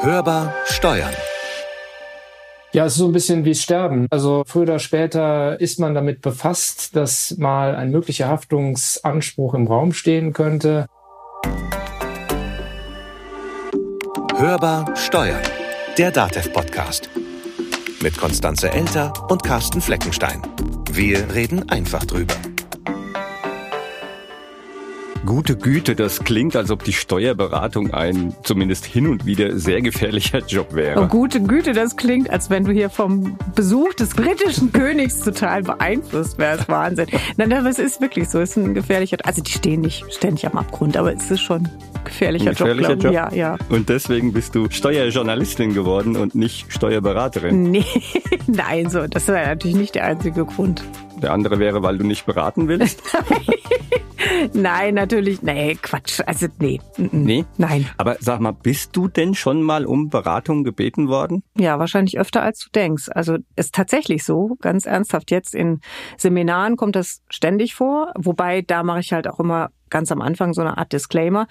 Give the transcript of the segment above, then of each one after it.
Hörbar Steuern. Ja, es ist so ein bisschen wie Sterben. Also früher oder später ist man damit befasst, dass mal ein möglicher Haftungsanspruch im Raum stehen könnte. Hörbar Steuern. Der DATEV-Podcast. Mit Konstanze Elter und Carsten Fleckenstein. Wir reden einfach drüber. Gute Güte, das klingt, als ob die Steuerberatung ein zumindest hin und wieder sehr gefährlicher Job wäre. Oh, gute Güte, das klingt, als wenn du hier vom Besuch des britischen Königs total beeinflusst wärst. Wahnsinn. Nein, aber es ist wirklich so. Es ist ein gefährlicher, also die stehen nicht ständig am Abgrund, aber es ist schon ein gefährlicher, Ein gefährlicher Job. Job. Ja, ja. Und deswegen bist du Steuerjournalistin geworden und nicht Steuerberaterin. Nee, nein, so, das wäre natürlich nicht der einzige Grund. Der andere wäre, weil du nicht beraten willst. Nein, natürlich, nee, Quatsch. Also, nee. Nee? Nein. Aber sag mal, bist du denn schon mal um Beratung gebeten worden? Ja, wahrscheinlich öfter als du denkst. Also ist tatsächlich so, ganz ernsthaft. Jetzt in Seminaren kommt das ständig vor, wobei da mache ich halt auch immer ganz am Anfang so eine Art Disclaimer.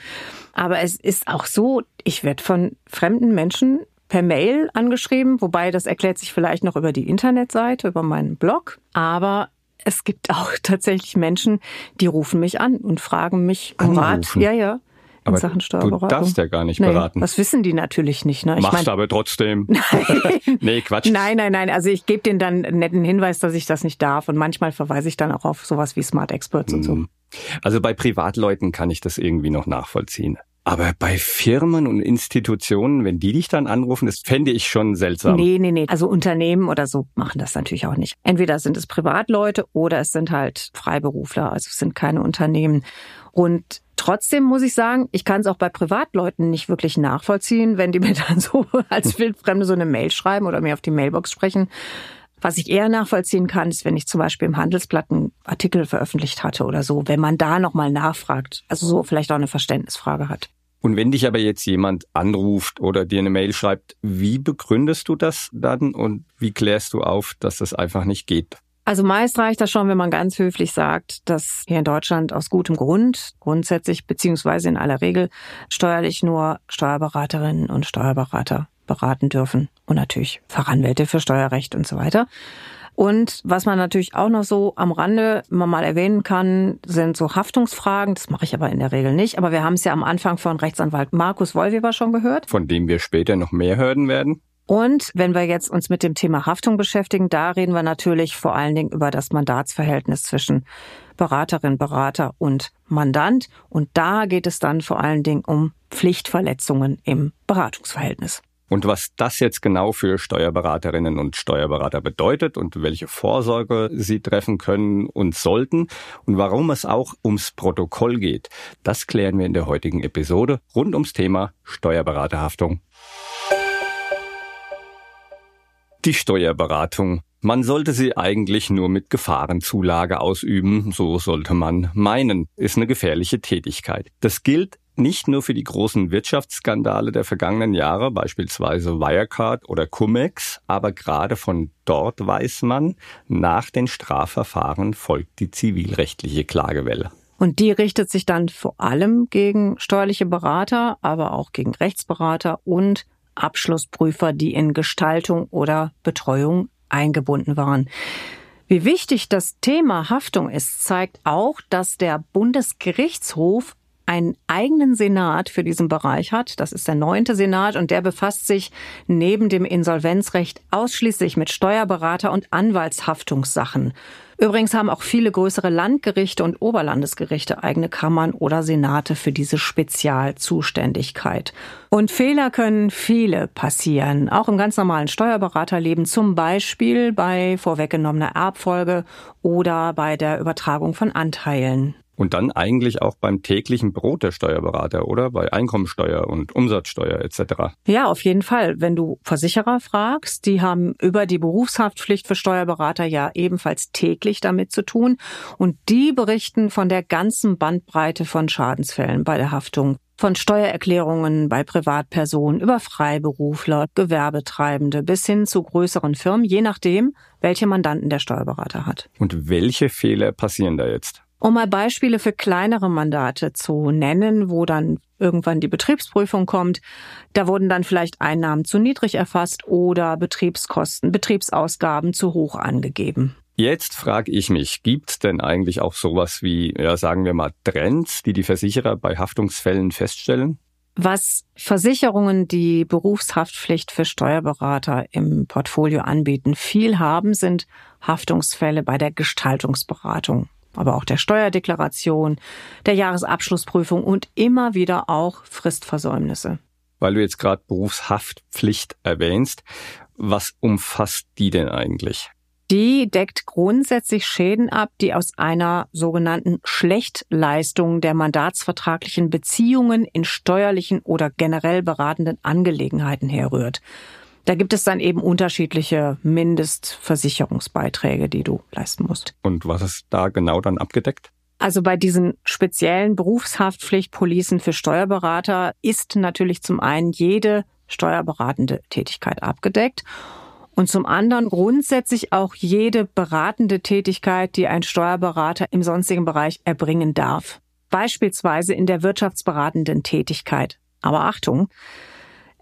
Aber es ist auch so, ich werde von fremden Menschen per Mail angeschrieben, wobei das erklärt sich vielleicht noch über die Internetseite, über meinen Blog. Aber es gibt auch tatsächlich Menschen, die rufen mich an und fragen mich um Rat. Ja, ja. In Aber Sachen du Steuerberatung. darfst ja gar nicht nee, beraten. Das wissen die natürlich nicht. Ne? Ich Machst mein- aber trotzdem. nee, Quatsch. Nein, nein, nein. Also ich gebe denen dann einen netten Hinweis, dass ich das nicht darf. Und manchmal verweise ich dann auch auf sowas wie Smart Experts und so. Mhm. Also bei Privatleuten kann ich das irgendwie noch nachvollziehen. Aber bei Firmen und Institutionen, wenn die dich dann anrufen, das fände ich schon seltsam. Nee, nee, nee. Also Unternehmen oder so machen das natürlich auch nicht. Entweder sind es Privatleute oder es sind halt Freiberufler. Also es sind keine Unternehmen. Und trotzdem muss ich sagen, ich kann es auch bei Privatleuten nicht wirklich nachvollziehen, wenn die mir dann so als Wildfremde so eine Mail schreiben oder mir auf die Mailbox sprechen. Was ich eher nachvollziehen kann, ist, wenn ich zum Beispiel im Handelsblatt einen Artikel veröffentlicht hatte oder so, wenn man da nochmal nachfragt, also so vielleicht auch eine Verständnisfrage hat. Und wenn dich aber jetzt jemand anruft oder dir eine Mail schreibt, wie begründest du das dann und wie klärst du auf, dass das einfach nicht geht? Also meist reicht das schon, wenn man ganz höflich sagt, dass hier in Deutschland aus gutem Grund, grundsätzlich beziehungsweise in aller Regel, steuerlich nur Steuerberaterinnen und Steuerberater beraten dürfen und natürlich Fachanwälte für Steuerrecht und so weiter. Und was man natürlich auch noch so am Rande immer mal erwähnen kann, sind so Haftungsfragen. Das mache ich aber in der Regel nicht. Aber wir haben es ja am Anfang von Rechtsanwalt Markus Wollweber schon gehört. Von dem wir später noch mehr hören werden? Und wenn wir jetzt uns mit dem Thema Haftung beschäftigen, da reden wir natürlich vor allen Dingen über das Mandatsverhältnis zwischen Beraterin, Berater und Mandant. Und da geht es dann vor allen Dingen um Pflichtverletzungen im Beratungsverhältnis. Und was das jetzt genau für Steuerberaterinnen und Steuerberater bedeutet und welche Vorsorge sie treffen können und sollten und warum es auch ums Protokoll geht, das klären wir in der heutigen Episode rund ums Thema Steuerberaterhaftung. Die Steuerberatung. Man sollte sie eigentlich nur mit Gefahrenzulage ausüben, so sollte man meinen, ist eine gefährliche Tätigkeit. Das gilt nicht nur für die großen Wirtschaftsskandale der vergangenen Jahre, beispielsweise Wirecard oder Cum-Ex, aber gerade von dort weiß man, nach den Strafverfahren folgt die zivilrechtliche Klagewelle. Und die richtet sich dann vor allem gegen steuerliche Berater, aber auch gegen Rechtsberater und Abschlussprüfer, die in Gestaltung oder Betreuung eingebunden waren. Wie wichtig das Thema Haftung ist, zeigt auch, dass der Bundesgerichtshof einen eigenen Senat für diesen Bereich hat. Das ist der neunte Senat und der befasst sich neben dem Insolvenzrecht ausschließlich mit Steuerberater- und Anwaltshaftungssachen. Übrigens haben auch viele größere Landgerichte und Oberlandesgerichte eigene Kammern oder Senate für diese Spezialzuständigkeit. Und Fehler können viele passieren, auch im ganz normalen Steuerberaterleben, zum Beispiel bei vorweggenommener Erbfolge oder bei der Übertragung von Anteilen. Und dann eigentlich auch beim täglichen Brot der Steuerberater, oder? Bei Einkommensteuer und Umsatzsteuer etc. Ja, auf jeden Fall. Wenn du Versicherer fragst, die haben über die Berufshaftpflicht für Steuerberater ja ebenfalls täglich damit zu tun. Und die berichten von der ganzen Bandbreite von Schadensfällen bei der Haftung. Von Steuererklärungen bei Privatpersonen über Freiberufler, Gewerbetreibende bis hin zu größeren Firmen, je nachdem, welche Mandanten der Steuerberater hat. Und welche Fehler passieren da jetzt? Um mal Beispiele für kleinere Mandate zu nennen, wo dann irgendwann die Betriebsprüfung kommt, da wurden dann vielleicht Einnahmen zu niedrig erfasst oder Betriebskosten, Betriebsausgaben zu hoch angegeben. Jetzt frage ich mich, gibt's denn eigentlich auch sowas wie, ja, sagen wir mal, Trends, die die Versicherer bei Haftungsfällen feststellen? Was Versicherungen, die Berufshaftpflicht für Steuerberater im Portfolio anbieten, viel haben, sind Haftungsfälle bei der Gestaltungsberatung aber auch der Steuerdeklaration, der Jahresabschlussprüfung und immer wieder auch Fristversäumnisse. Weil du jetzt gerade Berufshaftpflicht erwähnst, was umfasst die denn eigentlich? Die deckt grundsätzlich Schäden ab, die aus einer sogenannten Schlechtleistung der mandatsvertraglichen Beziehungen in steuerlichen oder generell beratenden Angelegenheiten herrührt. Da gibt es dann eben unterschiedliche Mindestversicherungsbeiträge, die du leisten musst. Und was ist da genau dann abgedeckt? Also bei diesen speziellen Berufshaftpflichtpolicen für Steuerberater ist natürlich zum einen jede steuerberatende Tätigkeit abgedeckt und zum anderen grundsätzlich auch jede beratende Tätigkeit, die ein Steuerberater im sonstigen Bereich erbringen darf. Beispielsweise in der wirtschaftsberatenden Tätigkeit. Aber Achtung,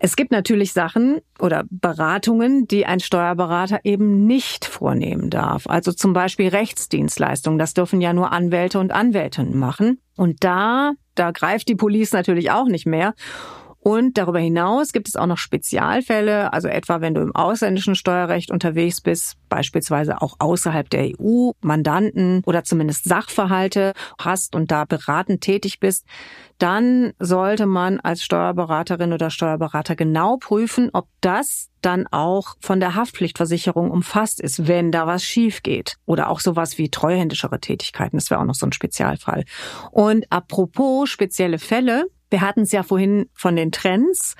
es gibt natürlich Sachen oder Beratungen, die ein Steuerberater eben nicht vornehmen darf. Also zum Beispiel Rechtsdienstleistungen. Das dürfen ja nur Anwälte und Anwältinnen machen. Und da, da greift die Police natürlich auch nicht mehr. Und darüber hinaus gibt es auch noch Spezialfälle, also etwa wenn du im ausländischen Steuerrecht unterwegs bist, beispielsweise auch außerhalb der EU, Mandanten oder zumindest Sachverhalte hast und da beratend tätig bist, dann sollte man als Steuerberaterin oder Steuerberater genau prüfen, ob das dann auch von der Haftpflichtversicherung umfasst ist, wenn da was schief geht. Oder auch sowas wie treuhändischere Tätigkeiten. Das wäre auch noch so ein Spezialfall. Und apropos spezielle Fälle, wir hatten es ja vorhin von den Trends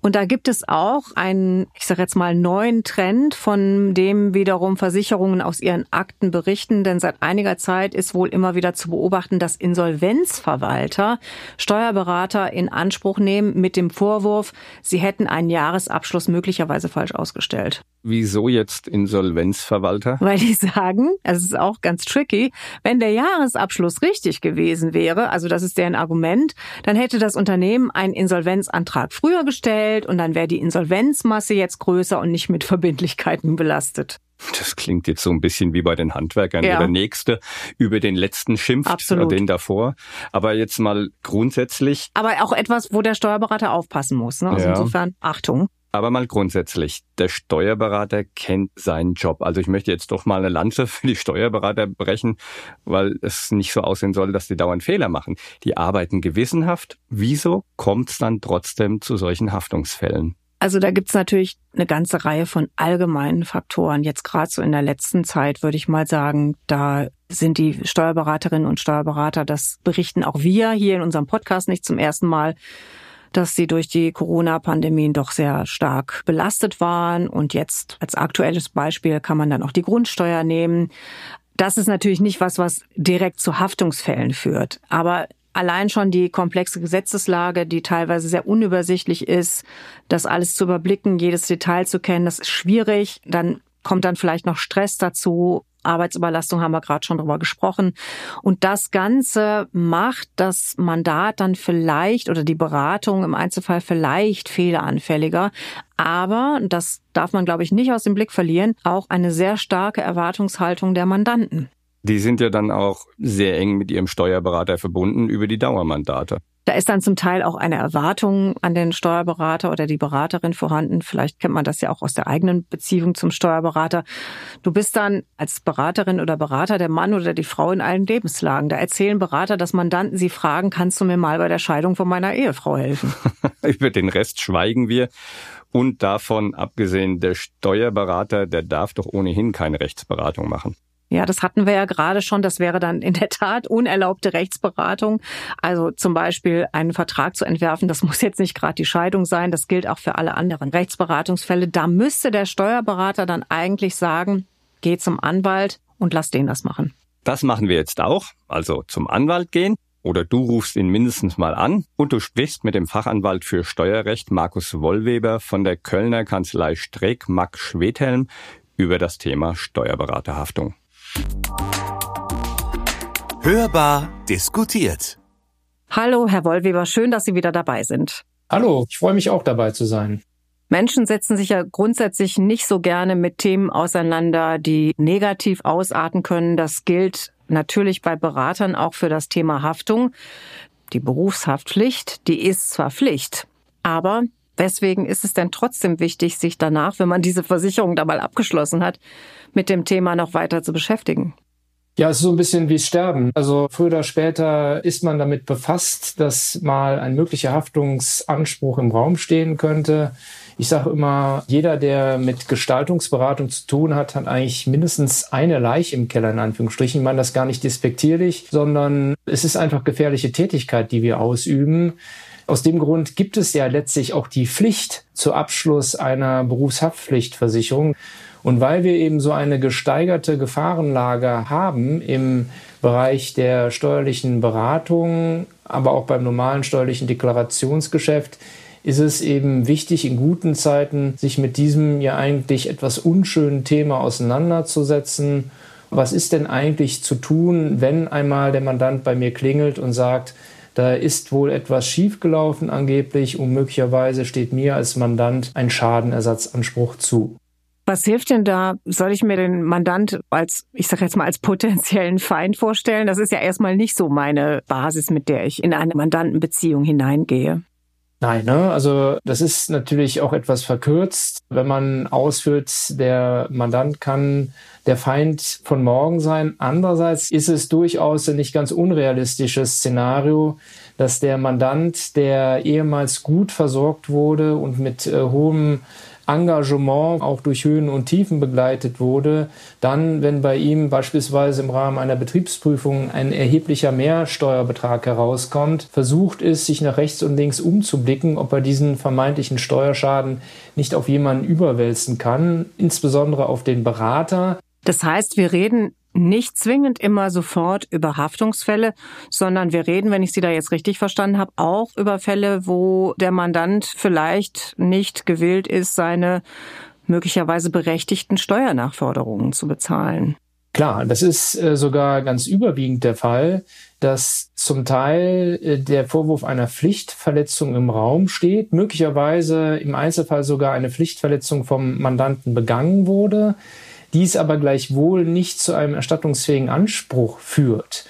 und da gibt es auch einen, ich sage jetzt mal, neuen Trend, von dem wiederum Versicherungen aus ihren Akten berichten, denn seit einiger Zeit ist wohl immer wieder zu beobachten, dass Insolvenzverwalter Steuerberater in Anspruch nehmen mit dem Vorwurf, sie hätten einen Jahresabschluss möglicherweise falsch ausgestellt. Wieso jetzt Insolvenzverwalter? Weil die sagen, es ist auch ganz tricky, wenn der Jahresabschluss richtig gewesen wäre, also das ist deren Argument, dann hätte das Unternehmen einen Insolvenzantrag früher gestellt und dann wäre die Insolvenzmasse jetzt größer und nicht mit Verbindlichkeiten belastet. Das klingt jetzt so ein bisschen wie bei den Handwerkern. Ja. Der Nächste über den Letzten schimpft, Absolut. den davor. Aber jetzt mal grundsätzlich. Aber auch etwas, wo der Steuerberater aufpassen muss. Ne? Also ja. insofern Achtung. Aber mal grundsätzlich, der Steuerberater kennt seinen Job. Also ich möchte jetzt doch mal eine Lanze für die Steuerberater brechen, weil es nicht so aussehen soll, dass die dauernd Fehler machen. Die arbeiten gewissenhaft. Wieso kommt es dann trotzdem zu solchen Haftungsfällen? Also da gibt's natürlich eine ganze Reihe von allgemeinen Faktoren. Jetzt gerade so in der letzten Zeit würde ich mal sagen, da sind die Steuerberaterinnen und Steuerberater, das berichten auch wir hier in unserem Podcast nicht zum ersten Mal, dass sie durch die Corona-Pandemien doch sehr stark belastet waren. Und jetzt als aktuelles Beispiel kann man dann auch die Grundsteuer nehmen. Das ist natürlich nicht was, was direkt zu Haftungsfällen führt. Aber allein schon die komplexe Gesetzeslage, die teilweise sehr unübersichtlich ist, das alles zu überblicken, jedes Detail zu kennen, das ist schwierig. Dann kommt dann vielleicht noch Stress dazu. Arbeitsüberlastung haben wir gerade schon drüber gesprochen. Und das Ganze macht das Mandat dann vielleicht oder die Beratung im Einzelfall vielleicht fehleranfälliger. Aber, das darf man, glaube ich, nicht aus dem Blick verlieren, auch eine sehr starke Erwartungshaltung der Mandanten. Die sind ja dann auch sehr eng mit ihrem Steuerberater verbunden über die Dauermandate. Da ist dann zum Teil auch eine Erwartung an den Steuerberater oder die Beraterin vorhanden. Vielleicht kennt man das ja auch aus der eigenen Beziehung zum Steuerberater. Du bist dann als Beraterin oder Berater der Mann oder die Frau in allen Lebenslagen. Da erzählen Berater, dass Mandanten sie fragen, kannst du mir mal bei der Scheidung von meiner Ehefrau helfen? Über den Rest schweigen wir. Und davon abgesehen, der Steuerberater, der darf doch ohnehin keine Rechtsberatung machen. Ja, das hatten wir ja gerade schon. Das wäre dann in der Tat unerlaubte Rechtsberatung. Also zum Beispiel einen Vertrag zu entwerfen, das muss jetzt nicht gerade die Scheidung sein. Das gilt auch für alle anderen Rechtsberatungsfälle. Da müsste der Steuerberater dann eigentlich sagen, geh zum Anwalt und lass den das machen. Das machen wir jetzt auch. Also zum Anwalt gehen. Oder du rufst ihn mindestens mal an und du sprichst mit dem Fachanwalt für Steuerrecht Markus Wollweber von der Kölner Kanzlei Streeck Max Schwedhelm über das Thema Steuerberaterhaftung. Hörbar diskutiert. Hallo, Herr Wollweber, schön, dass Sie wieder dabei sind. Hallo, ich freue mich auch dabei zu sein. Menschen setzen sich ja grundsätzlich nicht so gerne mit Themen auseinander, die negativ ausarten können. Das gilt natürlich bei Beratern auch für das Thema Haftung. Die Berufshaftpflicht, die ist zwar Pflicht, aber weswegen ist es denn trotzdem wichtig, sich danach, wenn man diese Versicherung da mal abgeschlossen hat, mit dem Thema noch weiter zu beschäftigen? Ja, es ist so ein bisschen wie Sterben. Also früher oder später ist man damit befasst, dass mal ein möglicher Haftungsanspruch im Raum stehen könnte. Ich sage immer, jeder, der mit Gestaltungsberatung zu tun hat, hat eigentlich mindestens eine Leiche im Keller, in Anführungsstrichen. Ich meine das gar nicht despektierlich, sondern es ist einfach gefährliche Tätigkeit, die wir ausüben. Aus dem Grund gibt es ja letztlich auch die Pflicht zu Abschluss einer Berufshaftpflichtversicherung. Und weil wir eben so eine gesteigerte Gefahrenlage haben im Bereich der steuerlichen Beratung, aber auch beim normalen steuerlichen Deklarationsgeschäft, ist es eben wichtig, in guten Zeiten sich mit diesem ja eigentlich etwas unschönen Thema auseinanderzusetzen. Was ist denn eigentlich zu tun, wenn einmal der Mandant bei mir klingelt und sagt, da ist wohl etwas schiefgelaufen angeblich und möglicherweise steht mir als Mandant ein Schadenersatzanspruch zu. Was hilft denn da? Soll ich mir den Mandant als, ich sage jetzt mal, als potenziellen Feind vorstellen? Das ist ja erstmal nicht so meine Basis, mit der ich in eine Mandantenbeziehung hineingehe. Nein, ne? also das ist natürlich auch etwas verkürzt, wenn man ausführt, der Mandant kann der Feind von morgen sein. Andererseits ist es durchaus ein nicht ganz unrealistisches Szenario, dass der Mandant, der ehemals gut versorgt wurde und mit äh, hohem Engagement auch durch Höhen und Tiefen begleitet wurde, dann, wenn bei ihm beispielsweise im Rahmen einer Betriebsprüfung ein erheblicher Mehrsteuerbetrag herauskommt, versucht ist, sich nach rechts und links umzublicken, ob er diesen vermeintlichen Steuerschaden nicht auf jemanden überwälzen kann, insbesondere auf den Berater. Das heißt, wir reden nicht zwingend immer sofort über Haftungsfälle, sondern wir reden, wenn ich Sie da jetzt richtig verstanden habe, auch über Fälle, wo der Mandant vielleicht nicht gewillt ist, seine möglicherweise berechtigten Steuernachforderungen zu bezahlen. Klar, das ist äh, sogar ganz überwiegend der Fall, dass zum Teil äh, der Vorwurf einer Pflichtverletzung im Raum steht, möglicherweise im Einzelfall sogar eine Pflichtverletzung vom Mandanten begangen wurde dies aber gleichwohl nicht zu einem erstattungsfähigen Anspruch führt.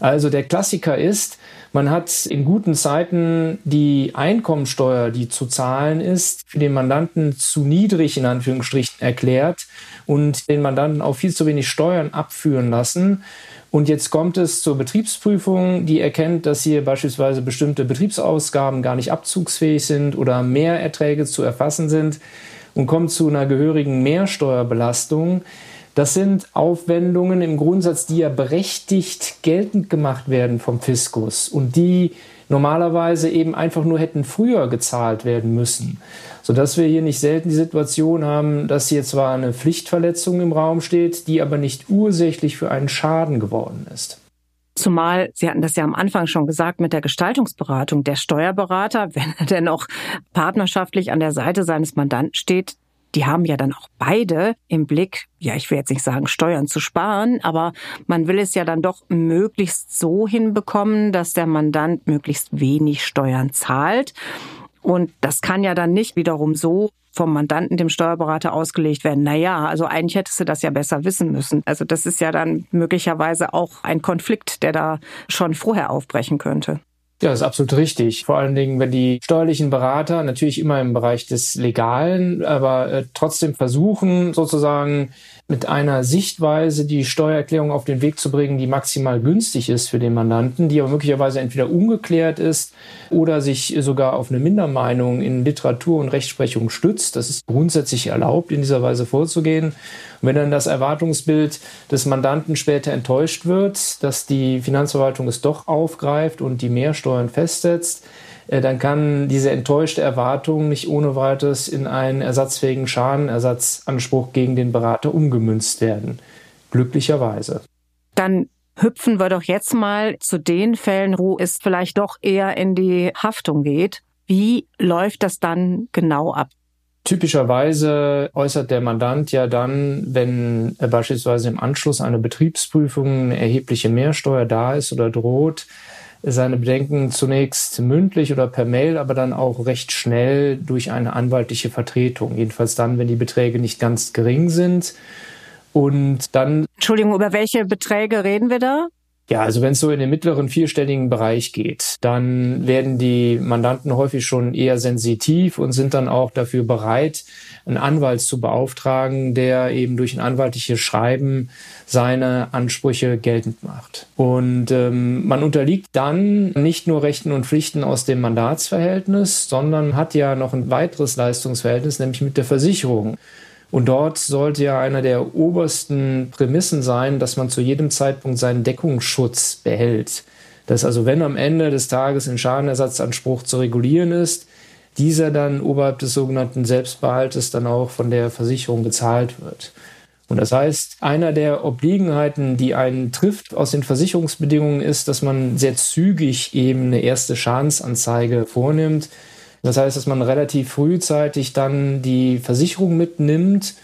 Also der Klassiker ist, man hat in guten Zeiten die Einkommensteuer, die zu zahlen ist, für den Mandanten zu niedrig in Anführungsstrichen erklärt und den Mandanten auch viel zu wenig Steuern abführen lassen. Und jetzt kommt es zur Betriebsprüfung, die erkennt, dass hier beispielsweise bestimmte Betriebsausgaben gar nicht abzugsfähig sind oder Mehrerträge zu erfassen sind und kommt zu einer gehörigen Mehrsteuerbelastung. Das sind Aufwendungen im Grundsatz, die ja berechtigt geltend gemacht werden vom Fiskus und die normalerweise eben einfach nur hätten früher gezahlt werden müssen. Sodass wir hier nicht selten die Situation haben, dass hier zwar eine Pflichtverletzung im Raum steht, die aber nicht ursächlich für einen Schaden geworden ist. Zumal, Sie hatten das ja am Anfang schon gesagt, mit der Gestaltungsberatung. Der Steuerberater, wenn er denn auch partnerschaftlich an der Seite seines Mandanten steht, die haben ja dann auch beide im Blick, ja, ich will jetzt nicht sagen, Steuern zu sparen, aber man will es ja dann doch möglichst so hinbekommen, dass der Mandant möglichst wenig Steuern zahlt. Und das kann ja dann nicht wiederum so vom Mandanten, dem Steuerberater ausgelegt werden. Naja, also eigentlich hättest du das ja besser wissen müssen. Also das ist ja dann möglicherweise auch ein Konflikt, der da schon vorher aufbrechen könnte. Ja, das ist absolut richtig. Vor allen Dingen, wenn die steuerlichen Berater natürlich immer im Bereich des Legalen, aber äh, trotzdem versuchen, sozusagen mit einer Sichtweise die Steuererklärung auf den Weg zu bringen, die maximal günstig ist für den Mandanten, die aber möglicherweise entweder ungeklärt ist oder sich sogar auf eine Mindermeinung in Literatur und Rechtsprechung stützt. Das ist grundsätzlich erlaubt, in dieser Weise vorzugehen. Und wenn dann das Erwartungsbild des Mandanten später enttäuscht wird, dass die Finanzverwaltung es doch aufgreift und die Mehrsteuern festsetzt, dann kann diese enttäuschte Erwartung nicht ohne weiteres in einen ersatzfähigen Schadenersatzanspruch gegen den Berater umgemünzt werden. Glücklicherweise. Dann hüpfen wir doch jetzt mal zu den Fällen, wo es vielleicht doch eher in die Haftung geht. Wie läuft das dann genau ab? Typischerweise äußert der Mandant ja dann, wenn beispielsweise im Anschluss einer Betriebsprüfung eine erhebliche Mehrsteuer da ist oder droht, seine Bedenken zunächst mündlich oder per Mail, aber dann auch recht schnell durch eine anwaltliche Vertretung. Jedenfalls dann, wenn die Beträge nicht ganz gering sind. Und dann. Entschuldigung, über welche Beträge reden wir da? Ja, also wenn es so in den mittleren vierstelligen Bereich geht, dann werden die Mandanten häufig schon eher sensitiv und sind dann auch dafür bereit, einen Anwalt zu beauftragen, der eben durch ein anwaltliches Schreiben seine Ansprüche geltend macht. Und ähm, man unterliegt dann nicht nur Rechten und Pflichten aus dem Mandatsverhältnis, sondern hat ja noch ein weiteres Leistungsverhältnis, nämlich mit der Versicherung. Und dort sollte ja einer der obersten Prämissen sein, dass man zu jedem Zeitpunkt seinen Deckungsschutz behält. Dass also, wenn am Ende des Tages ein Schadenersatzanspruch zu regulieren ist, dieser dann oberhalb des sogenannten Selbstbehaltes dann auch von der Versicherung gezahlt wird. Und das heißt, einer der Obliegenheiten, die einen trifft aus den Versicherungsbedingungen, ist, dass man sehr zügig eben eine erste Schadensanzeige vornimmt. Das heißt, dass man relativ frühzeitig dann die Versicherung mitnimmt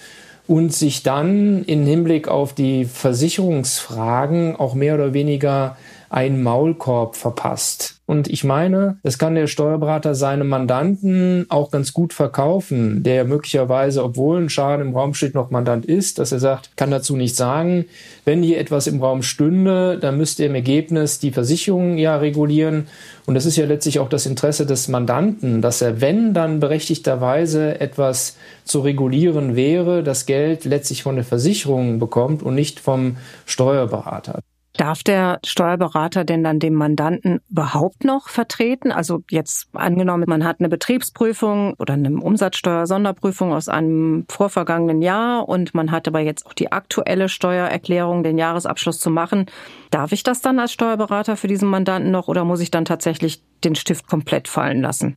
und sich dann im Hinblick auf die Versicherungsfragen auch mehr oder weniger einen Maulkorb verpasst. Und ich meine, das kann der Steuerberater seinem Mandanten auch ganz gut verkaufen, der möglicherweise, obwohl ein Schaden im Raum steht, noch Mandant ist, dass er sagt, kann dazu nichts sagen. Wenn hier etwas im Raum stünde, dann müsste im Ergebnis die Versicherung ja regulieren. Und das ist ja letztlich auch das Interesse des Mandanten, dass er, wenn dann berechtigterweise etwas zu regulieren wäre, das Geld letztlich von der Versicherung bekommt und nicht vom Steuerberater. Darf der Steuerberater denn dann den Mandanten überhaupt noch vertreten? Also jetzt angenommen, man hat eine Betriebsprüfung oder eine Umsatzsteuer-Sonderprüfung aus einem vorvergangenen Jahr und man hat aber jetzt auch die aktuelle Steuererklärung, den Jahresabschluss zu machen. Darf ich das dann als Steuerberater für diesen Mandanten noch oder muss ich dann tatsächlich den Stift komplett fallen lassen?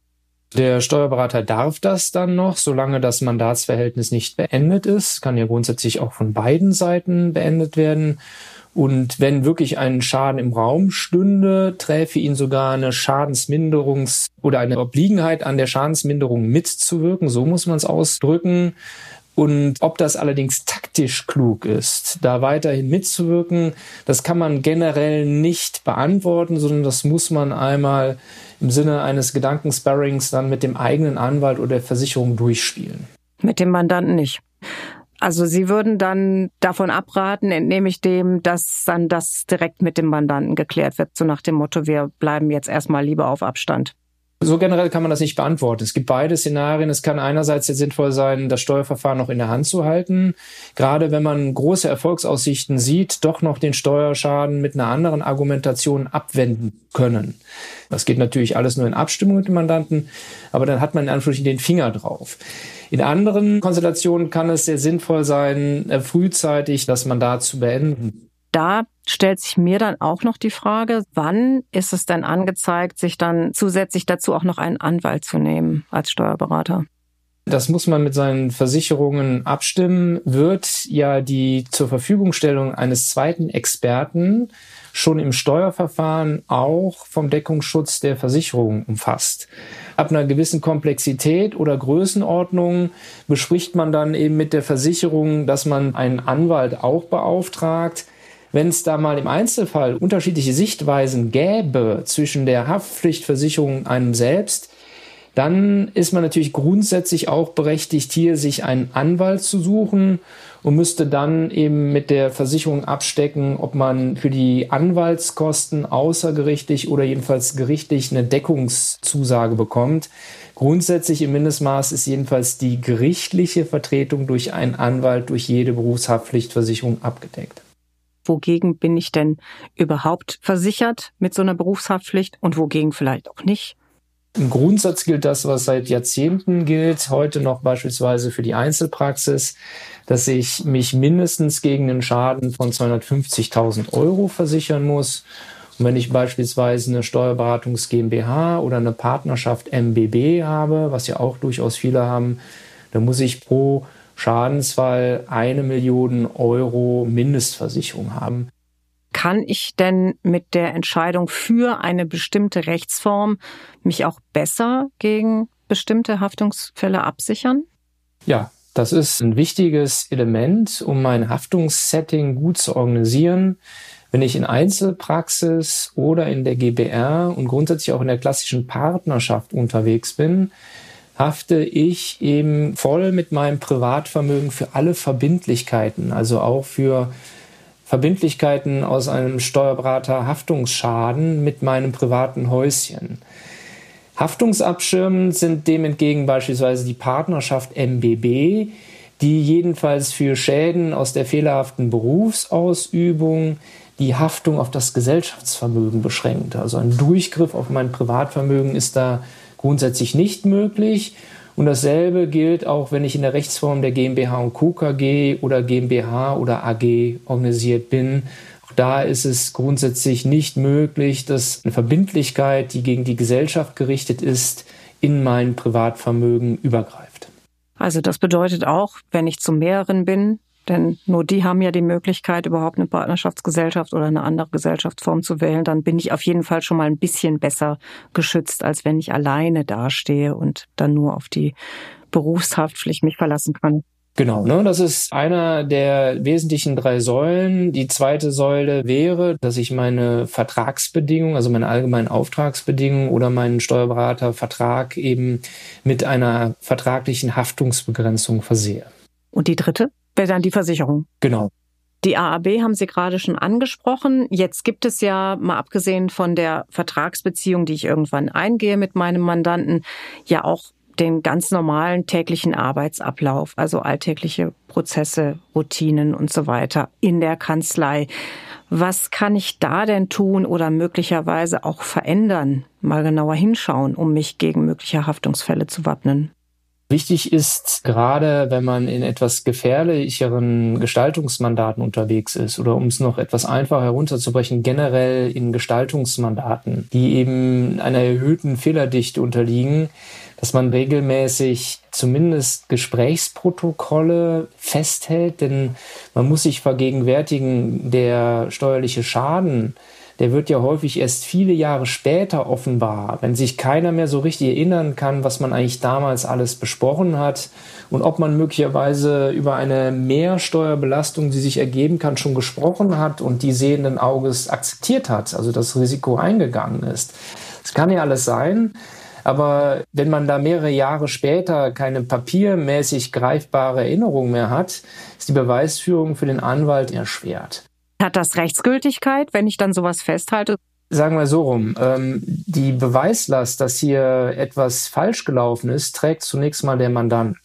Der Steuerberater darf das dann noch, solange das Mandatsverhältnis nicht beendet ist. Kann ja grundsätzlich auch von beiden Seiten beendet werden. Und wenn wirklich ein Schaden im Raum stünde, träfe ihn sogar eine Schadensminderungs- oder eine Obliegenheit an der Schadensminderung mitzuwirken, so muss man es ausdrücken. Und ob das allerdings taktisch klug ist, da weiterhin mitzuwirken, das kann man generell nicht beantworten, sondern das muss man einmal im Sinne eines Gedankensparrings dann mit dem eigenen Anwalt oder der Versicherung durchspielen. Mit dem Mandanten nicht. Also Sie würden dann davon abraten, entnehme ich dem, dass dann das direkt mit dem Mandanten geklärt wird, so nach dem Motto, wir bleiben jetzt erstmal lieber auf Abstand. So generell kann man das nicht beantworten. Es gibt beide Szenarien. Es kann einerseits sehr sinnvoll sein, das Steuerverfahren noch in der Hand zu halten. Gerade wenn man große Erfolgsaussichten sieht, doch noch den Steuerschaden mit einer anderen Argumentation abwenden können. Das geht natürlich alles nur in Abstimmung mit dem Mandanten, aber dann hat man in Anführungsstrichen den Finger drauf. In anderen Konstellationen kann es sehr sinnvoll sein, äh, frühzeitig das Mandat zu beenden. Da stellt sich mir dann auch noch die Frage, wann ist es denn angezeigt, sich dann zusätzlich dazu auch noch einen Anwalt zu nehmen als Steuerberater? Das muss man mit seinen Versicherungen abstimmen. Wird ja die zur Verfügungstellung eines zweiten Experten schon im Steuerverfahren auch vom Deckungsschutz der Versicherung umfasst. Ab einer gewissen Komplexität oder Größenordnung bespricht man dann eben mit der Versicherung, dass man einen Anwalt auch beauftragt. Wenn es da mal im Einzelfall unterschiedliche Sichtweisen gäbe zwischen der Haftpflichtversicherung einem selbst, dann ist man natürlich grundsätzlich auch berechtigt, hier sich einen Anwalt zu suchen und müsste dann eben mit der Versicherung abstecken, ob man für die Anwaltskosten außergerichtlich oder jedenfalls gerichtlich eine Deckungszusage bekommt. Grundsätzlich im Mindestmaß ist jedenfalls die gerichtliche Vertretung durch einen Anwalt durch jede Berufshaftpflichtversicherung abgedeckt. Wogegen bin ich denn überhaupt versichert mit so einer Berufshaftpflicht und wogegen vielleicht auch nicht? Im Grundsatz gilt das, was seit Jahrzehnten gilt, heute noch beispielsweise für die Einzelpraxis, dass ich mich mindestens gegen einen Schaden von 250.000 Euro versichern muss. Und wenn ich beispielsweise eine Steuerberatungs GmbH oder eine Partnerschaft MBB habe, was ja auch durchaus viele haben, dann muss ich pro Schadensfall eine Million Euro Mindestversicherung haben kann ich denn mit der Entscheidung für eine bestimmte Rechtsform mich auch besser gegen bestimmte Haftungsfälle absichern? Ja, das ist ein wichtiges Element, um mein Haftungssetting gut zu organisieren. Wenn ich in Einzelpraxis oder in der GBR und grundsätzlich auch in der klassischen Partnerschaft unterwegs bin, hafte ich eben voll mit meinem Privatvermögen für alle Verbindlichkeiten, also auch für Verbindlichkeiten aus einem Steuerberater Haftungsschaden mit meinem privaten Häuschen. Haftungsabschirmend sind dem entgegen beispielsweise die Partnerschaft MBB, die jedenfalls für Schäden aus der fehlerhaften Berufsausübung die Haftung auf das Gesellschaftsvermögen beschränkt. Also ein Durchgriff auf mein Privatvermögen ist da grundsätzlich nicht möglich. Und dasselbe gilt auch, wenn ich in der Rechtsform der GmbH und Co. Oder GmbH oder AG organisiert bin. Auch da ist es grundsätzlich nicht möglich, dass eine Verbindlichkeit, die gegen die Gesellschaft gerichtet ist, in mein Privatvermögen übergreift. Also das bedeutet auch, wenn ich zu mehreren bin, denn nur die haben ja die Möglichkeit, überhaupt eine Partnerschaftsgesellschaft oder eine andere Gesellschaftsform zu wählen. Dann bin ich auf jeden Fall schon mal ein bisschen besser geschützt, als wenn ich alleine dastehe und dann nur auf die Berufshaftpflicht mich verlassen kann. Genau, ne, das ist einer der wesentlichen drei Säulen. Die zweite Säule wäre, dass ich meine Vertragsbedingungen, also meine allgemeinen Auftragsbedingungen oder meinen Steuerberatervertrag eben mit einer vertraglichen Haftungsbegrenzung versehe. Und die dritte? Wäre dann die Versicherung. Genau. Die AAB haben Sie gerade schon angesprochen. Jetzt gibt es ja, mal abgesehen von der Vertragsbeziehung, die ich irgendwann eingehe mit meinem Mandanten, ja auch den ganz normalen täglichen Arbeitsablauf, also alltägliche Prozesse, Routinen und so weiter in der Kanzlei. Was kann ich da denn tun oder möglicherweise auch verändern? Mal genauer hinschauen, um mich gegen mögliche Haftungsfälle zu wappnen. Wichtig ist, gerade wenn man in etwas gefährlicheren Gestaltungsmandaten unterwegs ist oder um es noch etwas einfacher herunterzubrechen, generell in Gestaltungsmandaten, die eben einer erhöhten Fehlerdichte unterliegen, dass man regelmäßig zumindest Gesprächsprotokolle festhält, denn man muss sich vergegenwärtigen, der steuerliche Schaden, der wird ja häufig erst viele Jahre später offenbar, wenn sich keiner mehr so richtig erinnern kann, was man eigentlich damals alles besprochen hat und ob man möglicherweise über eine Mehrsteuerbelastung, die sich ergeben kann, schon gesprochen hat und die sehenden Auges akzeptiert hat, also das Risiko eingegangen ist. Das kann ja alles sein. Aber wenn man da mehrere Jahre später keine papiermäßig greifbare Erinnerung mehr hat, ist die Beweisführung für den Anwalt erschwert. Hat das Rechtsgültigkeit, wenn ich dann sowas festhalte? Sagen wir so rum. Ähm, die Beweislast, dass hier etwas falsch gelaufen ist, trägt zunächst mal der Mandant.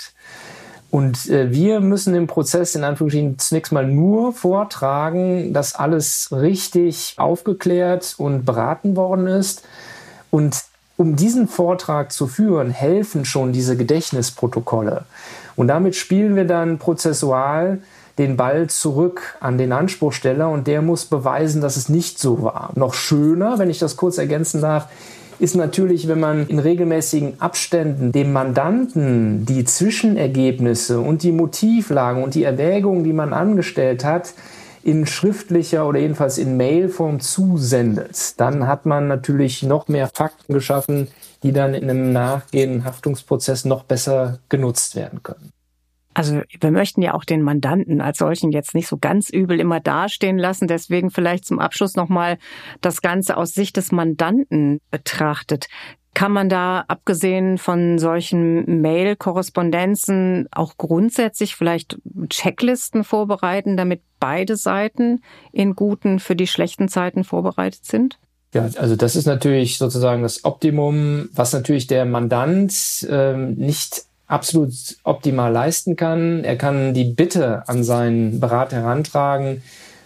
Und äh, wir müssen im Prozess in Anführungsstrichen zunächst mal nur vortragen, dass alles richtig aufgeklärt und beraten worden ist. Und um diesen Vortrag zu führen, helfen schon diese Gedächtnisprotokolle. Und damit spielen wir dann prozessual den Ball zurück an den Anspruchsteller und der muss beweisen, dass es nicht so war. Noch schöner, wenn ich das kurz ergänzen darf, ist natürlich, wenn man in regelmäßigen Abständen dem Mandanten die Zwischenergebnisse und die Motivlagen und die Erwägungen, die man angestellt hat, in schriftlicher oder jedenfalls in Mailform zusendet. Dann hat man natürlich noch mehr Fakten geschaffen, die dann in einem nachgehenden Haftungsprozess noch besser genutzt werden können. Also wir möchten ja auch den Mandanten als solchen jetzt nicht so ganz übel immer dastehen lassen. Deswegen vielleicht zum Abschluss nochmal das Ganze aus Sicht des Mandanten betrachtet. Kann man da, abgesehen von solchen Mail-Korrespondenzen, auch grundsätzlich vielleicht Checklisten vorbereiten, damit beide Seiten in guten für die schlechten Zeiten vorbereitet sind? Ja, also das ist natürlich sozusagen das Optimum, was natürlich der Mandant ähm, nicht absolut optimal leisten kann. Er kann die Bitte an seinen Berater herantragen,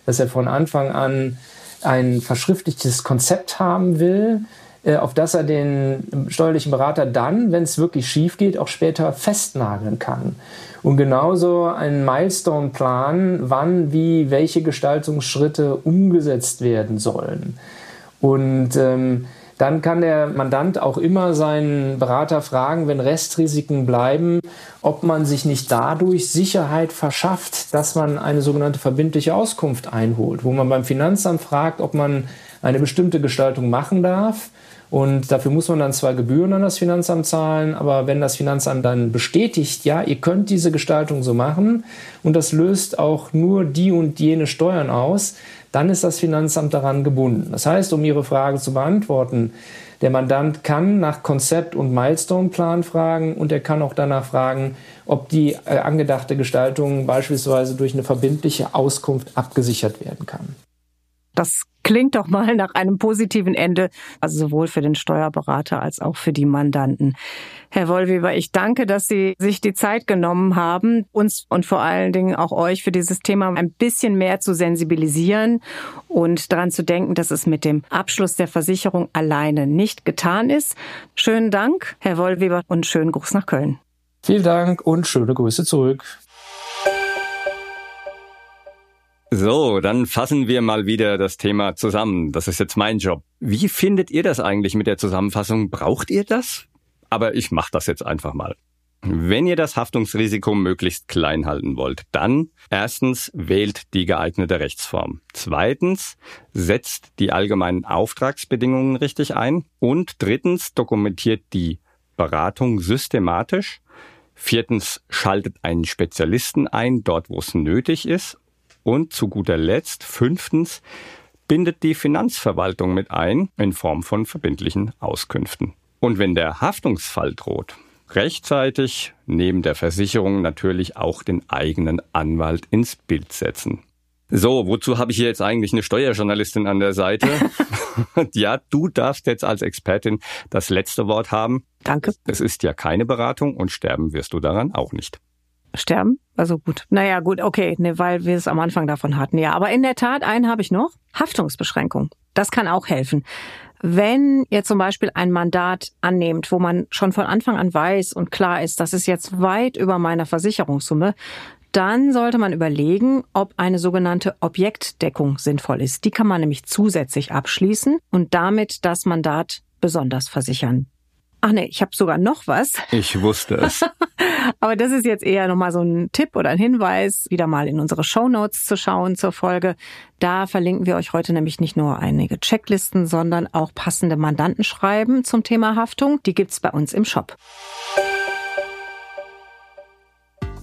dass er von Anfang an ein verschriftlichtes Konzept haben will, äh, auf das er den steuerlichen Berater dann, wenn es wirklich schief geht, auch später festnageln kann. Und genauso einen Milestone-Plan, wann, wie, welche Gestaltungsschritte umgesetzt werden sollen. Und ähm, dann kann der Mandant auch immer seinen Berater fragen, wenn Restrisiken bleiben, ob man sich nicht dadurch Sicherheit verschafft, dass man eine sogenannte verbindliche Auskunft einholt, wo man beim Finanzamt fragt, ob man eine bestimmte Gestaltung machen darf Und dafür muss man dann zwar Gebühren an das Finanzamt zahlen, aber wenn das Finanzamt dann bestätigt, ja, ihr könnt diese Gestaltung so machen und das löst auch nur die und jene Steuern aus, dann ist das Finanzamt daran gebunden. Das heißt, um Ihre Frage zu beantworten, der Mandant kann nach Konzept- und Milestone-Plan fragen und er kann auch danach fragen, ob die äh, angedachte Gestaltung beispielsweise durch eine verbindliche Auskunft abgesichert werden kann. Das klingt doch mal nach einem positiven Ende, also sowohl für den Steuerberater als auch für die Mandanten. Herr Wollweber, ich danke, dass Sie sich die Zeit genommen haben, uns und vor allen Dingen auch euch für dieses Thema ein bisschen mehr zu sensibilisieren und daran zu denken, dass es mit dem Abschluss der Versicherung alleine nicht getan ist. Schönen Dank, Herr Wollweber, und schönen Gruß nach Köln. Vielen Dank und schöne Grüße zurück. So, dann fassen wir mal wieder das Thema zusammen. Das ist jetzt mein Job. Wie findet ihr das eigentlich mit der Zusammenfassung? Braucht ihr das? Aber ich mache das jetzt einfach mal. Wenn ihr das Haftungsrisiko möglichst klein halten wollt, dann erstens wählt die geeignete Rechtsform. Zweitens setzt die allgemeinen Auftragsbedingungen richtig ein. Und drittens dokumentiert die Beratung systematisch. Viertens schaltet einen Spezialisten ein, dort wo es nötig ist. Und zu guter Letzt, fünftens, bindet die Finanzverwaltung mit ein in Form von verbindlichen Auskünften. Und wenn der Haftungsfall droht, rechtzeitig neben der Versicherung natürlich auch den eigenen Anwalt ins Bild setzen. So, wozu habe ich hier jetzt eigentlich eine Steuerjournalistin an der Seite? ja, du darfst jetzt als Expertin das letzte Wort haben. Danke. Es ist ja keine Beratung und sterben wirst du daran auch nicht sterben. Also gut. Naja, gut, okay, ne, weil wir es am Anfang davon hatten. Ja, aber in der Tat, einen habe ich noch. Haftungsbeschränkung. Das kann auch helfen. Wenn ihr zum Beispiel ein Mandat annehmt, wo man schon von Anfang an weiß und klar ist, das ist jetzt weit über meiner Versicherungssumme, dann sollte man überlegen, ob eine sogenannte Objektdeckung sinnvoll ist. Die kann man nämlich zusätzlich abschließen und damit das Mandat besonders versichern. Ach nee, ich habe sogar noch was. Ich wusste es. Aber das ist jetzt eher nochmal so ein Tipp oder ein Hinweis, wieder mal in unsere Show Notes zu schauen zur Folge. Da verlinken wir euch heute nämlich nicht nur einige Checklisten, sondern auch passende Mandantenschreiben zum Thema Haftung. Die gibt's bei uns im Shop.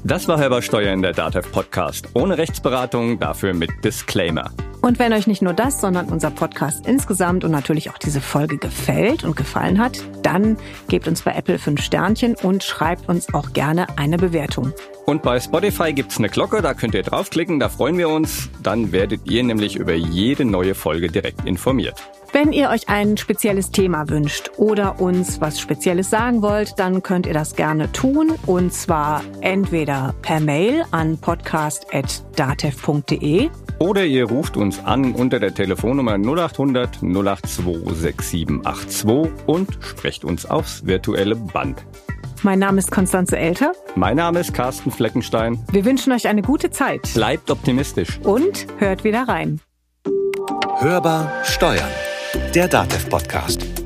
Das war Herber Steuer in der DATEV Podcast. Ohne Rechtsberatung, dafür mit Disclaimer. Und wenn euch nicht nur das, sondern unser Podcast insgesamt und natürlich auch diese Folge gefällt und gefallen hat, dann gebt uns bei Apple 5 Sternchen und schreibt uns auch gerne eine Bewertung. Und bei Spotify gibt's eine Glocke, da könnt ihr draufklicken, da freuen wir uns. Dann werdet ihr nämlich über jede neue Folge direkt informiert. Wenn ihr euch ein spezielles Thema wünscht oder uns was Spezielles sagen wollt, dann könnt ihr das gerne tun. Und zwar entweder per Mail an podcast.datev.de oder ihr ruft uns an unter der Telefonnummer 0800 082 6782 und sprecht uns aufs virtuelle Band. Mein Name ist Konstanze Elter. Mein Name ist Carsten Fleckenstein. Wir wünschen euch eine gute Zeit. Bleibt optimistisch. Und hört wieder rein. Hörbar Steuern. Der Datev Podcast.